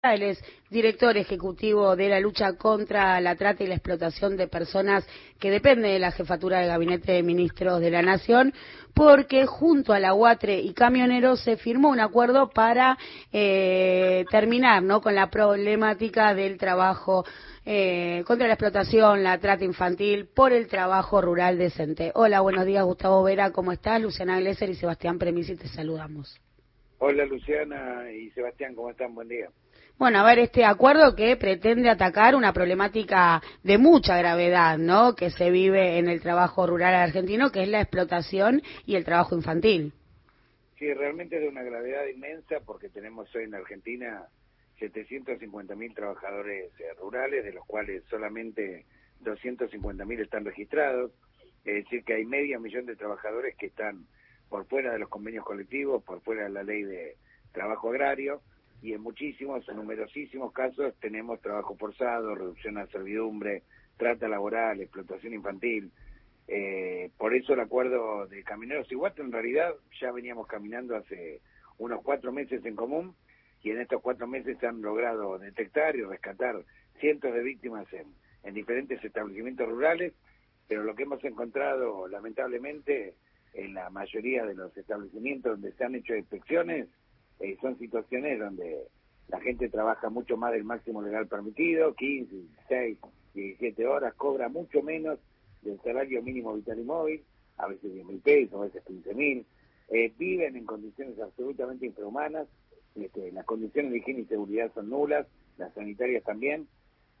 Él es director ejecutivo de la lucha contra la trata y la explotación de personas que depende de la jefatura del Gabinete de Ministros de la Nación, porque junto a la UATRE y camioneros se firmó un acuerdo para eh, terminar ¿no? con la problemática del trabajo eh, contra la explotación, la trata infantil, por el trabajo rural decente. Hola, buenos días Gustavo Vera, ¿cómo estás? Luciana Glesser y Sebastián Premisi, te saludamos. Hola Luciana y Sebastián, ¿cómo están? Buen día. Bueno, a ver, este acuerdo que pretende atacar una problemática de mucha gravedad, ¿no? Que se vive en el trabajo rural argentino, que es la explotación y el trabajo infantil. Sí, realmente es de una gravedad inmensa porque tenemos hoy en Argentina 750.000 trabajadores eh, rurales, de los cuales solamente 250.000 están registrados. Es decir, que hay medio millón de trabajadores que están por fuera de los convenios colectivos, por fuera de la ley de trabajo agrario y en muchísimos, en numerosísimos casos tenemos trabajo forzado, reducción a servidumbre, trata laboral, explotación infantil. Eh, por eso el acuerdo de Camineros y Guato en realidad ya veníamos caminando hace unos cuatro meses en común y en estos cuatro meses se han logrado detectar y rescatar cientos de víctimas en, en diferentes establecimientos rurales, pero lo que hemos encontrado lamentablemente en la mayoría de los establecimientos donde se han hecho inspecciones eh, son situaciones donde la gente trabaja mucho más del máximo legal permitido, 15, 16, 17 horas, cobra mucho menos del salario mínimo vital y móvil, a veces 10 mil pesos, a veces 15 mil, eh, viven en condiciones absolutamente infrahumanas, este, las condiciones de higiene y seguridad son nulas, las sanitarias también,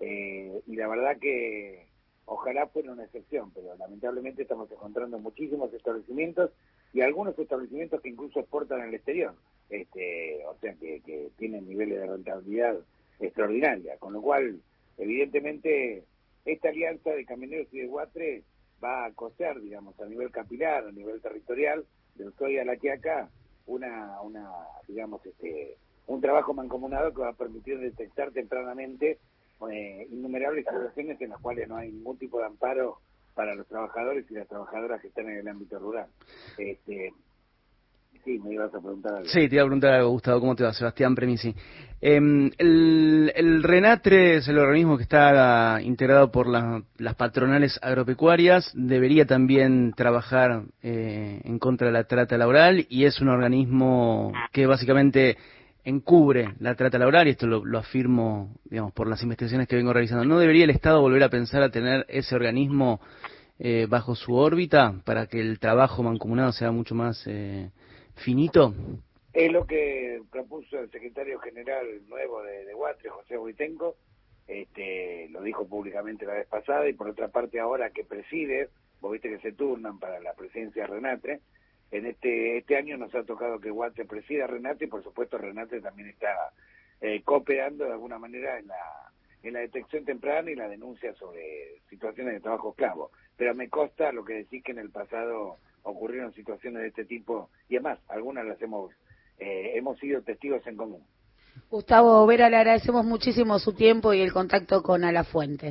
eh, y la verdad que ojalá fuera una excepción, pero lamentablemente estamos encontrando muchísimos establecimientos y algunos establecimientos que incluso exportan al exterior este, o sea, que, que tienen niveles de rentabilidad extraordinaria, con lo cual, evidentemente, esta alianza de camioneros y de Guatre va a coser, digamos, a nivel capilar, a nivel territorial, de Ushuaia a la Quiaca, una, una, digamos, este, un trabajo mancomunado que va a permitir detectar tempranamente eh, innumerables situaciones en las cuales no hay ningún tipo de amparo para los trabajadores y las trabajadoras que están en el ámbito rural. Este, Sí, me ibas a preguntar algo. Sí, te iba a preguntar algo, Gustavo. ¿Cómo te va? Sebastián Premisi. Em, el, RENATRE es el organismo que está integrado por las patronales agropecuarias. Debería también trabajar eh, en contra de la trata laboral y es un organismo que básicamente encubre la trata laboral y esto lo, afirmo, digamos, por las investigaciones que vengo realizando. ¿No debería el Estado volver a pensar a tener ese organismo eh, bajo su órbita para que el trabajo mancomunado sea mucho más eh, finito? Es lo que propuso el secretario general nuevo de, de José Buitenco, este, lo dijo públicamente la vez pasada, y por otra parte ahora que preside, vos viste que se turnan para la presidencia de Renate, en este, este año nos ha tocado que Guatre presida Renate, y por supuesto Renate también está eh, cooperando de alguna manera en la, en la detección temprana y la denuncia sobre situaciones de trabajo esclavo. Pero me consta lo que decís que en el pasado ocurrieron situaciones de este tipo y además algunas las hemos eh, hemos sido testigos en común. Gustavo Vera, le agradecemos muchísimo su tiempo y el contacto con Alafuentes.